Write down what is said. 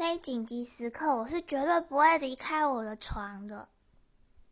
非紧急时刻我是绝对不会离开我的床的。